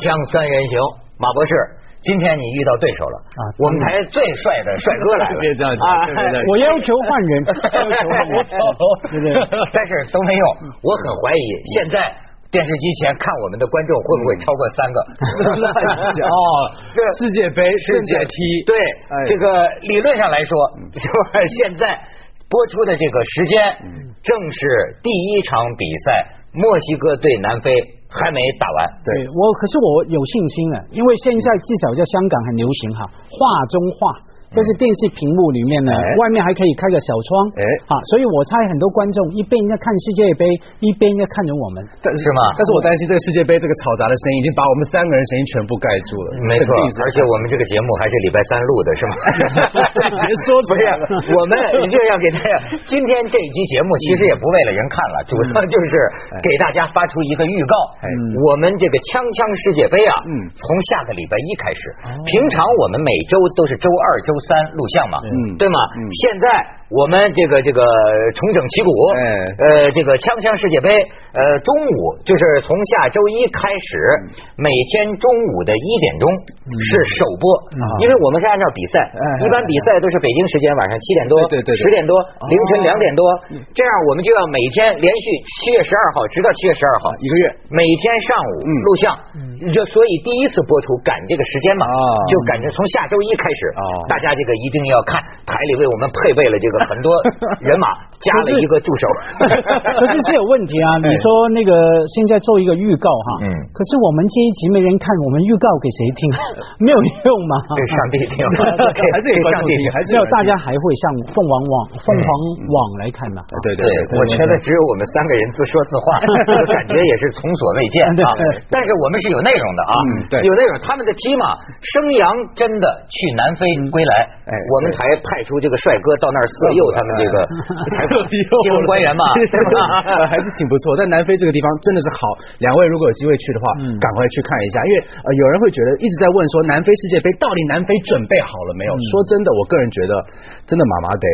锵三人行，马博士，今天你遇到对手了啊！我们台最帅的帅哥来了，别这样啊！我要求换人，要求换人，对对，但是都没用。我很怀疑，现在电视机前看我们的观众会不会超过三个？哦，这世界杯、世界踢，对这个理论上来说，是？现在播出的这个时间，正是第一场比赛，墨西哥对南非。还没打完，对我可是我有信心啊，因为现在至少在香港很流行哈，画中画。这是电视屏幕里面呢，外面还可以开个小窗，哎，啊，所以我猜很多观众一边在看世界杯，一边在看着我们，是吗？但是我担心这个世界杯这个嘈杂的声音已经把我们三个人声音全部盖住了。没错，而且我们这个节目还是礼拜三录的，是吗？别说不是，我们就要给大家，今天这一期节目其实也不为了人看了，主要就是给大家发出一个预告。哎我们这个锵锵世界杯啊，嗯从下个礼拜一开始，平常我们每周都是周二周。三录像嘛，嗯，对吗？现在我们这个这个重整旗鼓，呃，这个锵锵世界杯，呃，中午就是从下周一开始，每天中午的一点钟是首播，因为我们是按照比赛，一般比赛都是北京时间晚上七点多，对对，十点多，凌晨两点多，这样我们就要每天连续七月十二号直到七月十二号一个月，每天上午录像，就所以第一次播出赶这个时间嘛，就赶着从下周一开始，大家。这个一定要看，台里为我们配备了这个很多 人马，加了一个助手。可是是有问题啊！你说那个现在做一个预告哈，嗯，可是我们这一集没人看，我们预告给谁听？没有用吗？给上帝听，还是给上帝听？还是要大家还会上凤凰网、凤凰网来看呢？对对，我觉得只有我们三个人自说自话，感觉也是从所未见啊。但是我们是有内容的啊，对，有内容。他们的 T 嘛，生阳真的去南非归来。哎，我们才派出这个帅哥到那儿色诱他们这个 新闻官员嘛 还是挺不错。但南非这个地方真的是好，两位如果有机会去的话，赶快去看一下。因为呃，有人会觉得一直在问说，南非世界杯到底南非准备好了没有？说真的，我个人觉得真的麻麻得，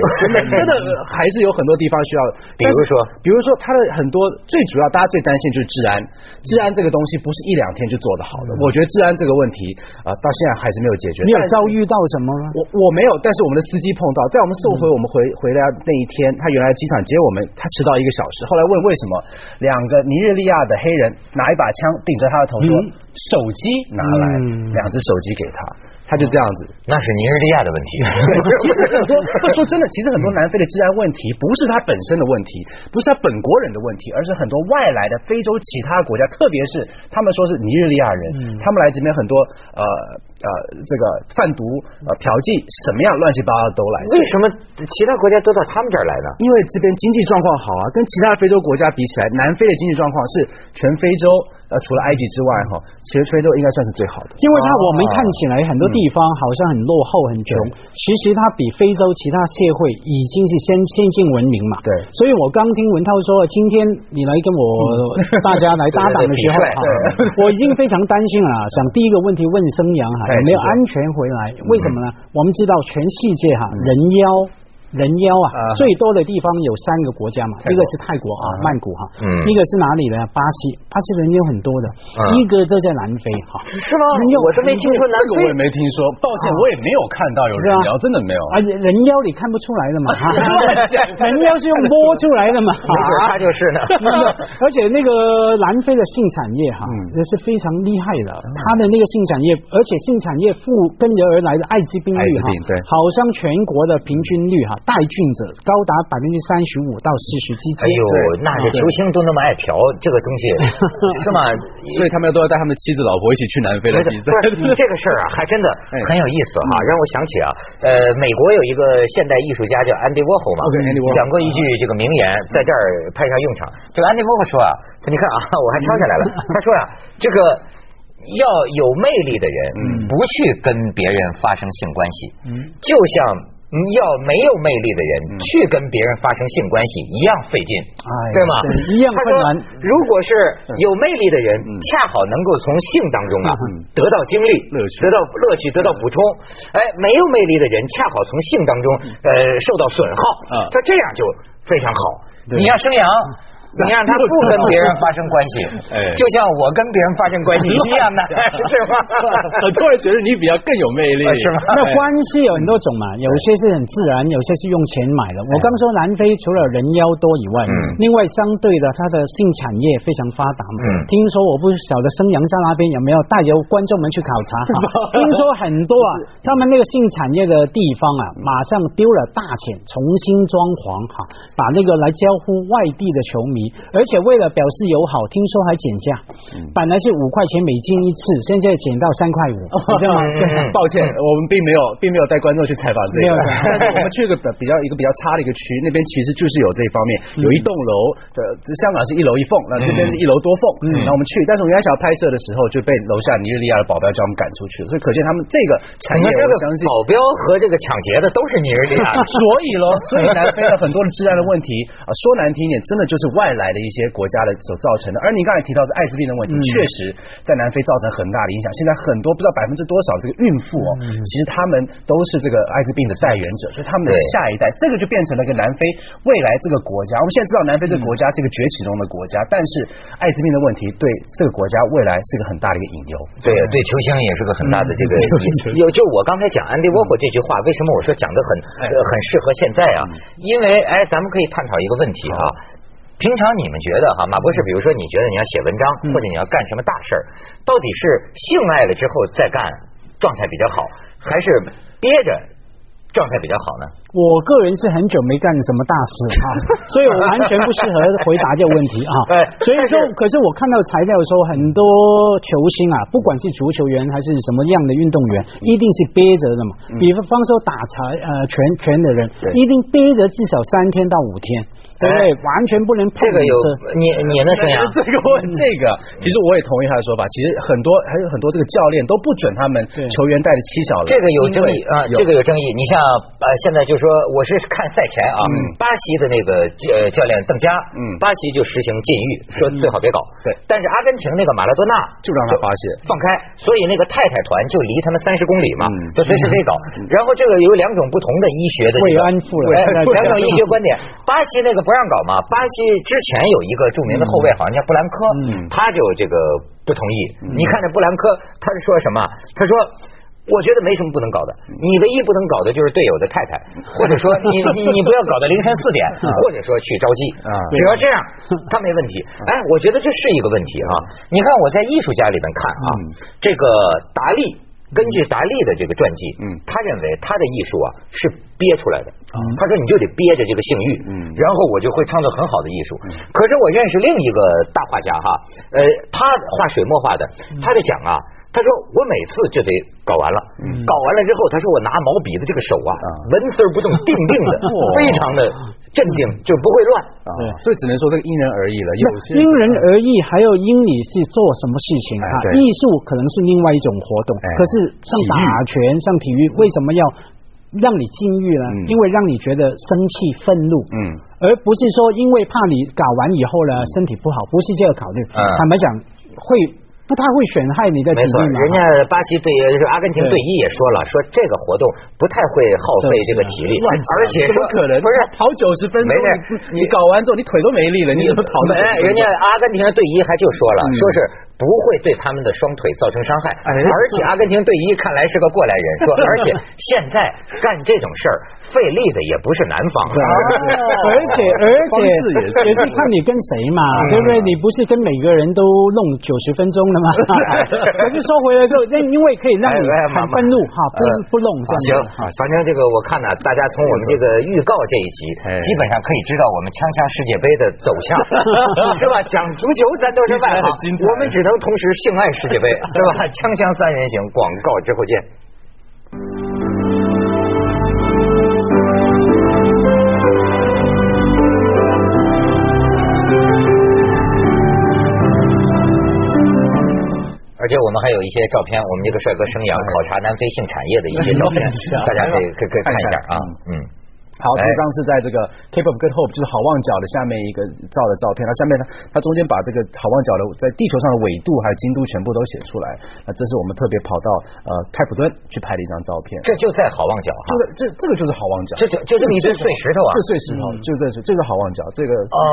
真的还是有很多地方需要。比如说，比如说他的很多最主要，大家最担心就是治安。治安这个东西不是一两天就做得好的。我觉得治安这个问题啊，到现在还是没有解决。你有遭遇到什么吗？我我。没有，但是我们的司机碰到，在我们送回我们回回来那一天，他原来机场接我们，他迟到一个小时。后来问为什么，两个尼日利亚的黑人拿一把枪顶着他的头说，手机拿来，两只手机给他。他就这样子，那是尼日利亚的问题。其实很多，说真的，其实很多南非的治安问题不是他本身的问题，不是他本国人的问题，而是很多外来的非洲其他国家，特别是他们说是尼日利亚人，他们来这边很多呃呃这个贩毒呃嫖妓什么样乱七八糟都来。为什么其他国家都到他们这儿来呢？因为这边经济状况好啊，跟其他非洲国家比起来，南非的经济状况是全非洲。呃，除了埃及之外，哈，其实非洲应该算是最好的。因为它我们看起来很多地方好像很落后、很穷，其实它比非洲其他社会已经是先先进文明嘛。对。所以我刚听文涛说，今天你来跟我大家来搭档的时候，我已经非常担心了。想第一个问题问生阳哈，有没有安全回来？为什么呢？我们知道全世界哈人妖。人妖啊，最多的地方有三个国家嘛，一个是泰国啊，曼谷哈，一个是哪里呢？巴西，巴西人妖很多的，一个就在南非哈，是吗？我都没听说南非，这个我也没听说，抱歉，我也没有看到有人妖，真的没有。而且人妖你看不出来的嘛，人妖是用摸出来的嘛，他就是呢。而且那个南非的性产业哈，也是非常厉害的，他的那个性产业，而且性产业附跟着而来的艾滋病率哈，对，好像全国的平均率哈。带菌者高达百分之三十五到四十之间。哎呦，那这球星都那么爱嫖，这个东西 是吗？所以他们都要带他们的妻子、老婆一起去南非的比赛。这个事儿啊，还真的很有意思哈，让我想起啊，呃，美国有一个现代艺术家叫安迪沃霍嘛，讲过一句这个名言，在这儿派上用场。这个安迪沃霍说啊，你看啊，我还抄下来了。他说呀，这个要有魅力的人，不去跟别人发生性关系，就像。要没有魅力的人去跟别人发生性关系一样费劲，对吗？一样困难。如果是有魅力的人，恰好能够从性当中啊得到精力、得到乐趣、得到补充。哎，没有魅力的人，恰好从性当中呃受到损耗。他这样就非常好。你要生阳。你让他不跟别人发生关系，就像我跟别人发生关系一样的，是吧？很多人觉得你比较更有魅力，是吗？那关系有很多种嘛，有些是很自然，有些是用钱买的。我刚说南非除了人妖多以外，另外相对的，它的性产业非常发达嘛。听说我不晓得生阳在那边有没有带由观众们去考察？听说很多啊，他们那个性产业的地方啊，马上丢了大钱重新装潢哈，把那个来交呼外地的球迷，而且为了表示友好，听说还减价，本来是五块钱美金一次，现在减到三块五，知道吗？抱歉，我们并没有并没有带观众去采访这个，但是 我们去个比较一个比较差的一个区，那边其实就是有这一方面，有一栋楼的香港是一楼一缝，那这边是一楼多凤，那我们去，但是我们原来想要拍摄的时候就被楼下尼日利亚的保镖将我们赶出去了，所以可见他们这个产业，我相信保镖和这个抢劫的都是尼日利亚，所以喽，所以南非的很多的治安的问题啊，说难听点，真的就是外来的一些国家的所造成的。而你刚才提到的艾滋病的问题，确实在南非造成很大的影响。现在很多不知道百分之多少这个孕妇哦，其实他们都是这个艾滋病的代言者，所以他们的下一代，这个就变成了一个南非未来这个国家。我们现在知道南非这个国家是一个崛起中的国家，但是艾滋病的问题对这个国家未来是一个很大的一个隐忧。对，对秋香也是个很大的这个。有就我刚才讲安迪沃霍这句话，为什么我说讲的很很适合现在啊？因为哎，咱们可以探讨一个问题啊。平常你们觉得哈马博士，比如说你觉得你要写文章或者你要干什么大事儿，到底是性爱了之后再干状态比较好，还是憋着？状态比较好呢。我个人是很久没干什么大事啊，所以我完全不适合回答这个问题啊。所以说，可是我看到材料说，很多球星啊，不管是足球员还是什么样的运动员，一定是憋着的嘛。比方说打柴呃拳拳的人，一定憋着至少三天到五天，对不对？完全不能碰。这个有你你的生涯这个问这个，其实我也同意他的说法。其实很多还有很多这个教练都不准他们球员带着七小了。这个有争议啊，这个有争议。你像。呃，现在就说我是看赛前啊，巴西的那个呃教练邓加，嗯，巴西就实行禁欲，说最好别搞。对，但是阿根廷那个马拉多纳就让他发泄放开，所以那个太太团就离他们三十公里嘛，就随时可以搞。然后这个有两种不同的医学的慰安妇了，两种医学观点。巴西那个不让搞嘛，巴西之前有一个著名的后卫，好像叫布兰科，他就这个不同意。你看这布兰科，他是说什么？他说。我觉得没什么不能搞的，你唯一不能搞的就是队友的太太，或者说你 你你不要搞到凌晨四点，或者说去招妓，只要这样他没问题。哎，我觉得这是一个问题啊！你看我在艺术家里面看啊，这个达利根据达利的这个传记，嗯，他认为他的艺术啊是憋出来的，他说你就得憋着这个性欲，嗯，然后我就会创造很好的艺术。可是我认识另一个大画家哈，呃，他画水墨画的，他就讲啊。他说：“我每次就得搞完了，搞完了之后，他说我拿毛笔的这个手啊，纹丝不动，定定的，非常的镇定，就不会乱。对，所以只能说这个因人而异了。有些因人而异，还有因你是做什么事情啊？艺术可能是另外一种活动，可是像打拳、像体育，为什么要让你禁欲呢？因为让你觉得生气、愤怒，嗯，而不是说因为怕你搞完以后呢身体不好，不是这个考虑。坦白讲，会。”不太会损害你的体力人家巴西队就是阿根廷队医也说了，说这个活动不太会耗费这个体力，而且说可能？不是跑九十分钟，没事，你搞完之后你腿都没力了，你怎么跑的？人家阿根廷的队医还就说了，说是不会对他们的双腿造成伤害，而且阿根廷队医看来是个过来人，说 而且现在干这种事儿费力的也不是南方，而且而且也是。看你跟谁嘛，对不对？你不是跟每个人都弄九十分钟。嘛，可是说回来之后，因因为可以让你很愤怒哈，不不弄这样行反正这个我看呢，大家从我们这个预告这一集，基本上可以知道我们锵锵世界杯的走向，是吧？讲足球咱都是外行，我们只能同时性爱世界杯，是吧？锵锵三人行，广告之后见。而且我们还有一些照片，我们这个帅哥生涯考察南非性产业的一些照片，大家可以可以可以看一下啊，嗯。好，这张是在这个 Cape of Good Hope，就是好望角的下面一个照的照片。它下面它它中间把这个好望角的在地球上的纬度还有经度全部都写出来。那这是我们特别跑到呃开普敦去拍的一张照片。这就在好望角哈，这个这这个就是好望角，这就就这么一堆碎石头啊，这碎石头就这是这个好望角，这个哦，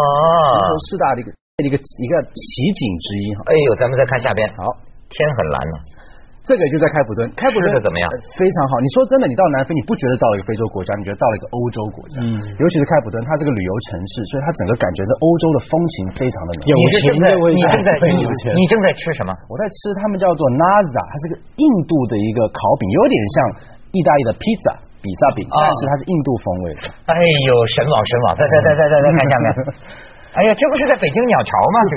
四大的一个一个一个奇景之一哈。哎呦，咱们再看下边，好，天很蓝呢。这个就在开普敦，开普敦怎么样？非常好。你说真的，你到南非，你不觉得到了一个非洲国家，你觉得到了一个欧洲国家？嗯，尤其是开普敦，它是个旅游城市，所以它整个感觉这欧洲的风情非常的浓。有钱的味道，你正在 你你正在吃什么？我在吃他们叫做 Naza，它是个印度的一个烤饼，有点像意大利的披萨比萨饼，但是它是印度风味的。哎呦，神往神往，再再再再再再看下面。哎呀，这不是在北京鸟巢吗？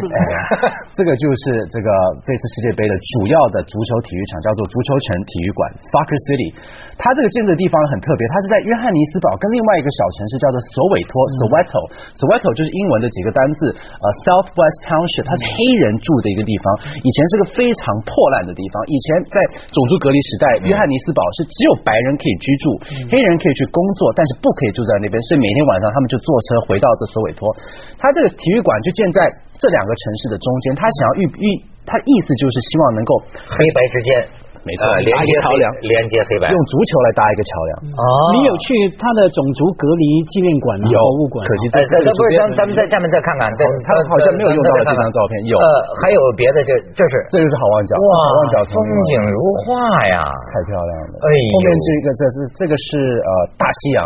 这这个就是这个这次世界杯的主要的足球体育场，叫做足球城体育馆 （Soccer City）。它这个建的地方很特别，它是在约翰尼斯堡跟另外一个小城市叫做索韦托 （Soweto）。Soweto 就是英文的几个单字，呃，South West Township，它是黑人住的一个地方，以前是个非常破烂的地方。以前在种族隔离时代，约翰尼斯堡是只有白人可以居住，黑人可以去工作，但是不可以住在那边，所以每天晚上他们就坐车回到这索韦托。它这个体育馆就建在这两个城市的中间，他想要预预，他意思就是希望能够黑白之间。没错，连接桥梁，连接黑白，用足球来搭一个桥梁。哦，你有去他的种族隔离纪念馆、有博物馆？可惜在不是，咱咱们在下面再看看，对他好像没有用到这张照片。有，呃，还有别的，这这是这就是好望角，哇，好望角风景如画呀，太漂亮了。哎，后面这个这是这个是呃大西洋，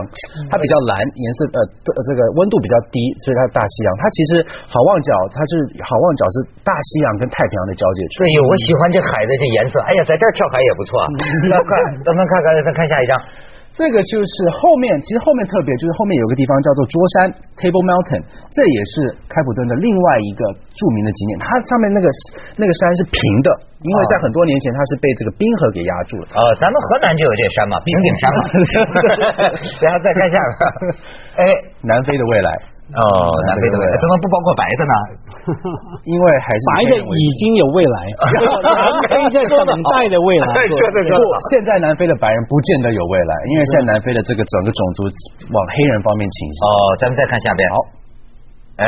它比较蓝，颜色呃这个温度比较低，所以它是大西洋。它其实好望角，它是好望角是大西洋跟太平洋的交界处。对，我喜欢这海的这颜色。哎呀，在这儿跳海也不错。那快，咱们看看，再看下一张。这个就是后面，其实后面特别，就是后面有个地方叫做桌山 （Table Mountain），这也是开普敦的另外一个著名的景点。它上面那个那个山是平的，因为在很多年前它是被这个冰河给压住了。呃，咱们河南就有这山嘛，冰顶山嘛。然后再看下边，哎，南非的未来。哦，南非的未来怎么不包括白的呢？因为还是白的已经有未来，南非在等待的未来。不，现在南非的白人不见得有未来，因为现在南非的这个整个种族往黑人方面倾斜。哦，咱们再看下边。好，哎。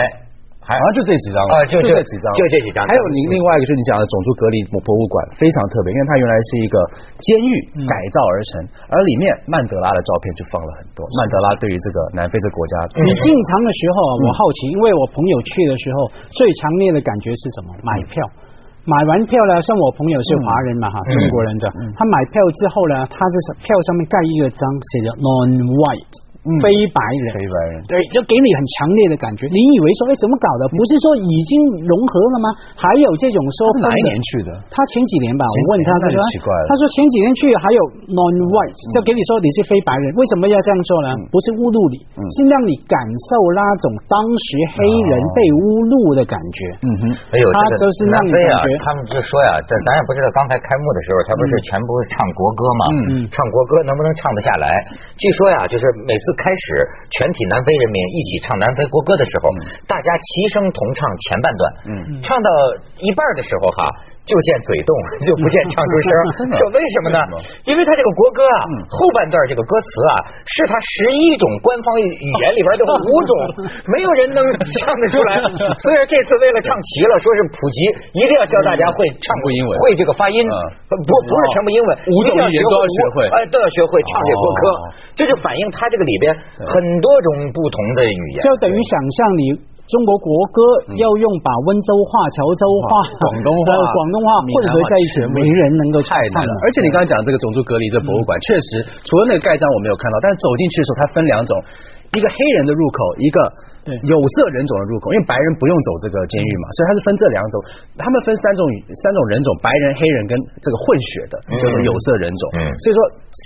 好像就这几张啊，就这几张，就这几张。还有另另外一个，就是你讲的种族隔离博物馆，非常特别，因为它原来是一个监狱改造而成，而里面曼德拉的照片就放了很多。曼德拉对于这个南非这国家，你进场的时候啊，我好奇，因为我朋友去的时候，最强烈的感觉是什么？买票，买完票呢，像我朋友是华人嘛哈，中国人的，他买票之后呢，他这是票上面盖一个章，写着 non white。非白人，非白人，对，就给你很强烈的感觉。你以为说，哎，怎么搞的？不是说已经融合了吗？还有这种说，是哪一年去的？他前几年吧，我问他，他说，奇怪了。他说前几年去还有 non-white，就给你说你是非白人，为什么要这样做呢？不是侮辱你，是让你感受那种当时黑人被侮辱的感觉。嗯哼，哎呦，他就是让你感觉。他们就说呀，这咱也不知道，刚才开幕的时候，他不是全部唱国歌吗？嗯，唱国歌能不能唱得下来？据说呀，就是每次。开始，全体南非人民一起唱南非国歌的时候，大家齐声同唱前半段，唱到一半的时候哈。就见嘴动，就不见唱出声。这为什么呢？因为他这个国歌啊，后半段这个歌词啊，是他十一种官方语言里边的 五种，没有人能唱得出来。所以这次为了唱齐了，说是普及，一定要教大家会唱英文，会这个发音。不不是全部英文，五种语言都要学会，哎，都要学会唱这国歌。这就反映他这个里边很多种不同的语言，就等于想象你。中国国歌要用把温州话、潮州话、广东话、广东话混合在一起，没人能够唱了。而且你刚才讲这个种族隔离这博物馆，确实除了那个盖章我没有看到，但是走进去的时候，它分两种。一个黑人的入口，一个有色人种的入口，因为白人不用走这个监狱嘛，所以他是分这两种。他们分三种三种人种：白人、黑人跟这个混血的，就是有色人种。所以说，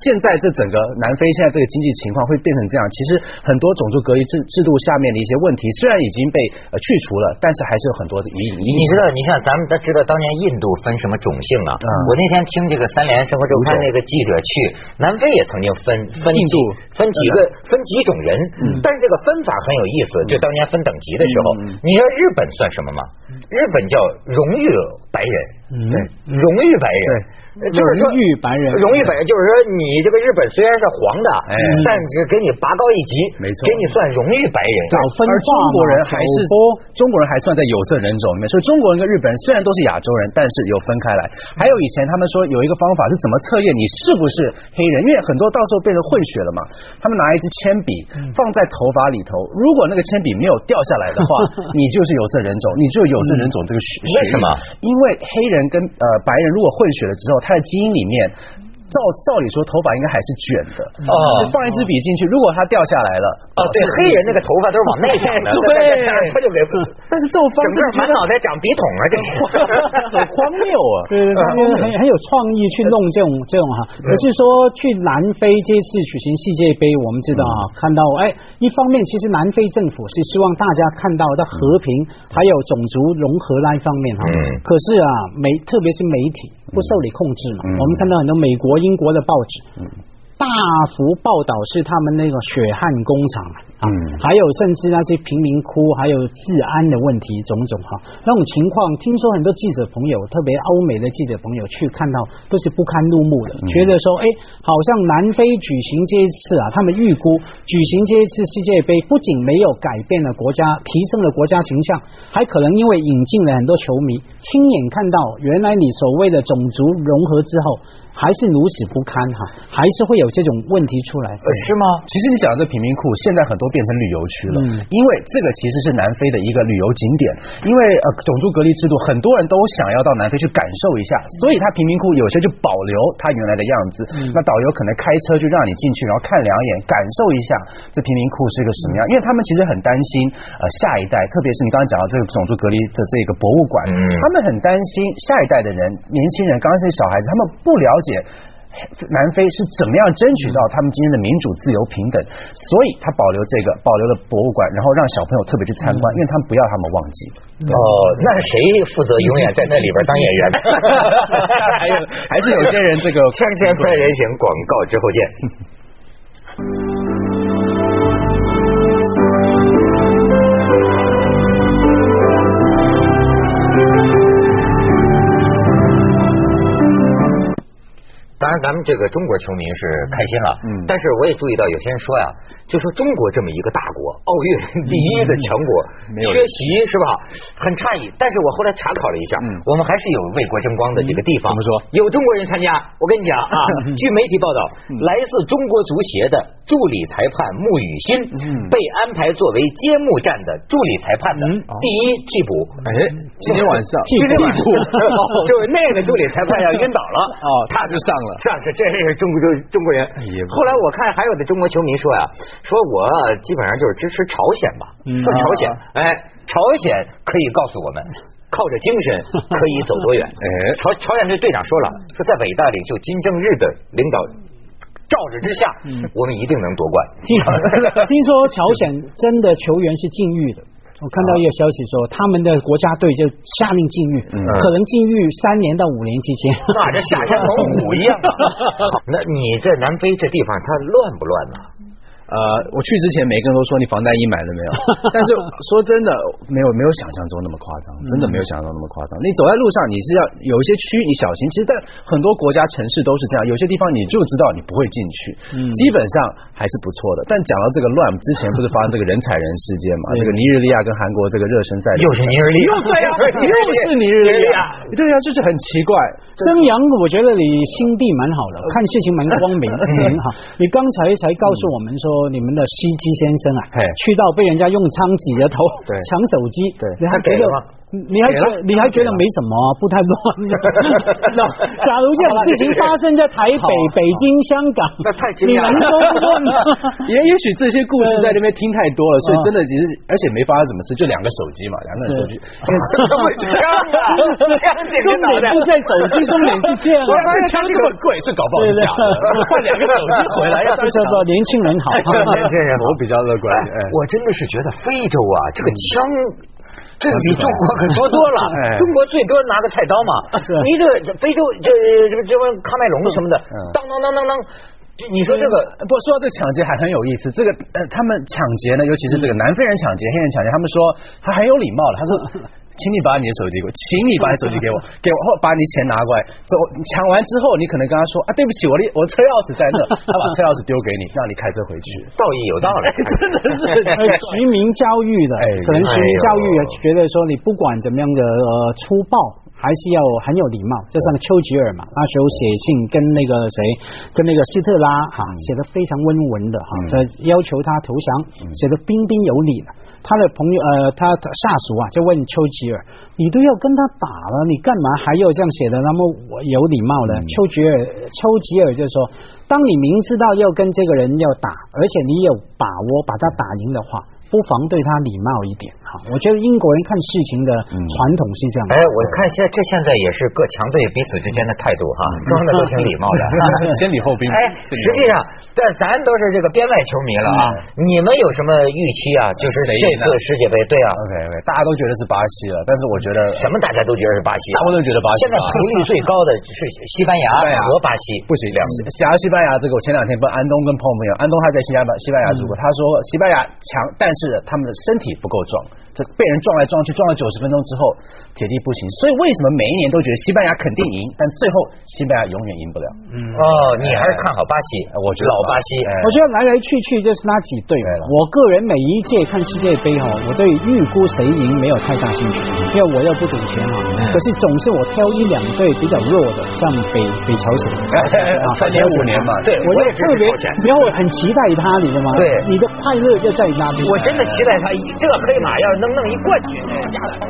现在这整个南非现在这个经济情况会变成这样。其实很多种族隔离制制度下面的一些问题，虽然已经被呃去除了，但是还是有很多的疑义。你知道，你像咱们都知道，当年印度分什么种姓啊？我那天听这个三联生活周刊那个记者去南非也曾经分分印度分几个分几种人。但是这个分法很有意思，就当年分等级的时候，你知道日本算什么吗？日本叫荣誉白人。对，荣誉白人，就是说荣誉白人，荣誉白人就是说你这个日本虽然是黄的，哎，但是给你拔高一级，没错，给你算荣誉白人。而中国人还是中国人还算在有色人种里面，所以中国人跟日本人虽然都是亚洲人，但是有分开来。还有以前他们说有一个方法是怎么测验你是不是黑人，因为很多到时候变成混血了嘛。他们拿一支铅笔放在头发里头，如果那个铅笔没有掉下来的话，你就是有色人种，你就有色人种这个血。为什么？因为黑人跟呃白人如果混血了之后，它的基因里面。照照理说，头发应该还是卷的哦。放一支笔进去，如果它掉下来了哦，对，黑人那个头发都是往内长的，对，他就给。但是这种方式，满脑袋长笔筒啊，这是 很荒谬啊！对 对对，很很有创意去弄这种这种哈。可是说去南非这次举行世界杯，我们知道啊，看到哎，一方面其实南非政府是希望大家看到的和平，还有种族融合那一方面哈。嗯。可是啊，媒特别是媒体不受你控制嘛，我们看到很多美国。英国的报纸。大幅报道是他们那个血汗工厂啊，还有甚至那些贫民窟，还有治安的问题种种哈，那种情况，听说很多记者朋友，特别欧美的记者朋友去看到都是不堪入目的，觉得说，哎，好像南非举行这一次啊，他们预估举行这一次世界杯，不仅没有改变了国家，提升了国家形象，还可能因为引进了很多球迷，亲眼看到原来你所谓的种族融合之后。还是如此不堪哈，还是会有这种问题出来，是吗？其实你讲的这贫民窟，现在很多变成旅游区了，因为这个其实是南非的一个旅游景点，因为呃种族隔离制度，很多人都想要到南非去感受一下，所以它贫民窟有些就保留它原来的样子。那导游可能开车就让你进去，然后看两眼，感受一下这贫民窟是一个什么样。因为他们其实很担心呃下一代，特别是你刚才讲到这个种族隔离的这个博物馆，他们很担心下一代的人，年轻人，刚刚是小孩子，他们不了。解南非是怎么样争取到他们今天的民主、自由、平等，所以他保留这个，保留了博物馆，然后让小朋友特别去参观，因为他们不要他们忘记。哦，那谁负责永远在那里边当演员？还有，还是有些人这个锵锵 三人行，广告之后见。当然，咱们这个中国球迷是开心了，嗯，但是我也注意到有些人说呀，就说中国这么一个大国，奥运第一的强国，缺席是吧？很诧异。但是我后来查考了一下，嗯，我们还是有为国争光的这个地方。怎么说？有中国人参加。我跟你讲啊，据媒体报道，来自中国足协的助理裁判穆雨欣被安排作为揭幕战的助理裁判的第一替补。哎，今天晚上 今天晚上 就是那个助理裁判要晕倒了，哦，他就上了。上是，这是中国中中国人。后来我看还有的中国球迷说呀，说我基本上就是支持朝鲜吧，说朝鲜，哎，朝鲜可以告诉我们，靠着精神可以走多远。哎，朝朝鲜队队长说了，说在伟大领袖金正日的领导罩着之下，我们一定能夺冠。听说朝鲜真的球员是禁欲的。我看到一个消息说，他们的国家队就下令禁欲，可能禁欲三年到五年期间，那这下山猛虎一样。那你在南非这地方，它乱不乱呢？呃，我去之前，每个人都说你防弹衣买了没有？但是说真的，没有没有想象中那么夸张，真的没有想象中那么夸张。你走在路上，你是要有一些区你小心。其实，在很多国家城市都是这样，有些地方你就知道你不会进去，嗯基本上还是不错的。但讲到这个乱，之前不是发生这个人踩人事件嘛？这个尼日利亚跟韩国这个热身赛，又是尼日利亚，对呀，又是尼日利亚，对呀，就是很奇怪。曾阳，我觉得你心地蛮好的，看事情蛮光明，很 好。你刚才才告诉我们说。你们的司机先生啊，去到被人家用枪指着头抢手机，你还给了。你还觉你还觉得没什么不太乱？那假如这种事情发生在台北、北京、香港，那太惊讶了。也 也许这些故事在那边听太多了，所以真的其实而且没发生什么事，就两个手机嘛，两个人手机。枪啊！重点不在手机，重点是这样。枪这么贵，是搞不好假的。换两个手机回来，要叫做年轻人好。年轻人，我比较乐观。我真的是觉得非洲啊，这个枪。这比中国可多多了，中国最多拿个菜刀嘛。你这非洲这这这帮喀麦隆什么的，当当当当当，你说这个不说到这抢劫还很有意思。这个呃，他们抢劫呢，尤其是这个南非人抢劫、黑人抢劫，他们说他很有礼貌的，他说。请你把你的手机给我，请你把你手机给我，给我，后把你钱拿过来。走，抢完之后，你可能跟他说啊，对不起，我的我车钥匙在那，他把车钥匙丢给你，让你开车回去。道义有道理，真的是居民教育的，可能居民教育觉得说你不管怎么样的呃粗暴。还是要很有礼貌，就像丘吉尔嘛，那时候写信跟那个谁，跟那个希特拉哈，写的非常温文的哈，要求他投降，写的彬彬有礼的。他的朋友呃，他下属啊，就问丘吉尔，你都要跟他打了，你干嘛还要这样写的那么有礼貌呢？丘吉尔，丘吉尔就说，当你明知道要跟这个人要打，而且你有把握把他打赢的话。不妨对他礼貌一点哈，我觉得英国人看事情的传统是这样。哎，我看现在这现在也是各强队彼此之间的态度哈，装的都挺礼貌的，先礼后兵。哎，实际上，但咱都是这个边外球迷了啊，你们有什么预期啊？就是这次世界杯，对啊，OK OK，大家都觉得是巴西了，但是我觉得什么大家都觉得是巴西，大部分都觉得巴西。现在赔率最高的是西班牙 和巴西，不行，两加西班牙这个，我前两天跟安东跟朋友安东还在西班牙西班牙住过，他说西班牙强，但是他们的身体不够壮。这被人撞来撞去，撞了九十分钟之后，铁地不行。所以为什么每一年都觉得西班牙肯定赢，但最后西班牙永远赢不了？嗯哦，你还是看好巴西？我觉得老巴西，我觉得来来去去就是那几队。我个人每一届看世界杯哈，我对预估谁赢没有太大兴趣，因为我又不赌钱啊。可是总是我挑一两队比较弱的，像北北朝鲜啊，三年五年嘛。对，我就特别，然后我很期待他，你知道吗？对，你的快乐就在那里。我真的期待他，这黑马要是能。弄一冠军，家的。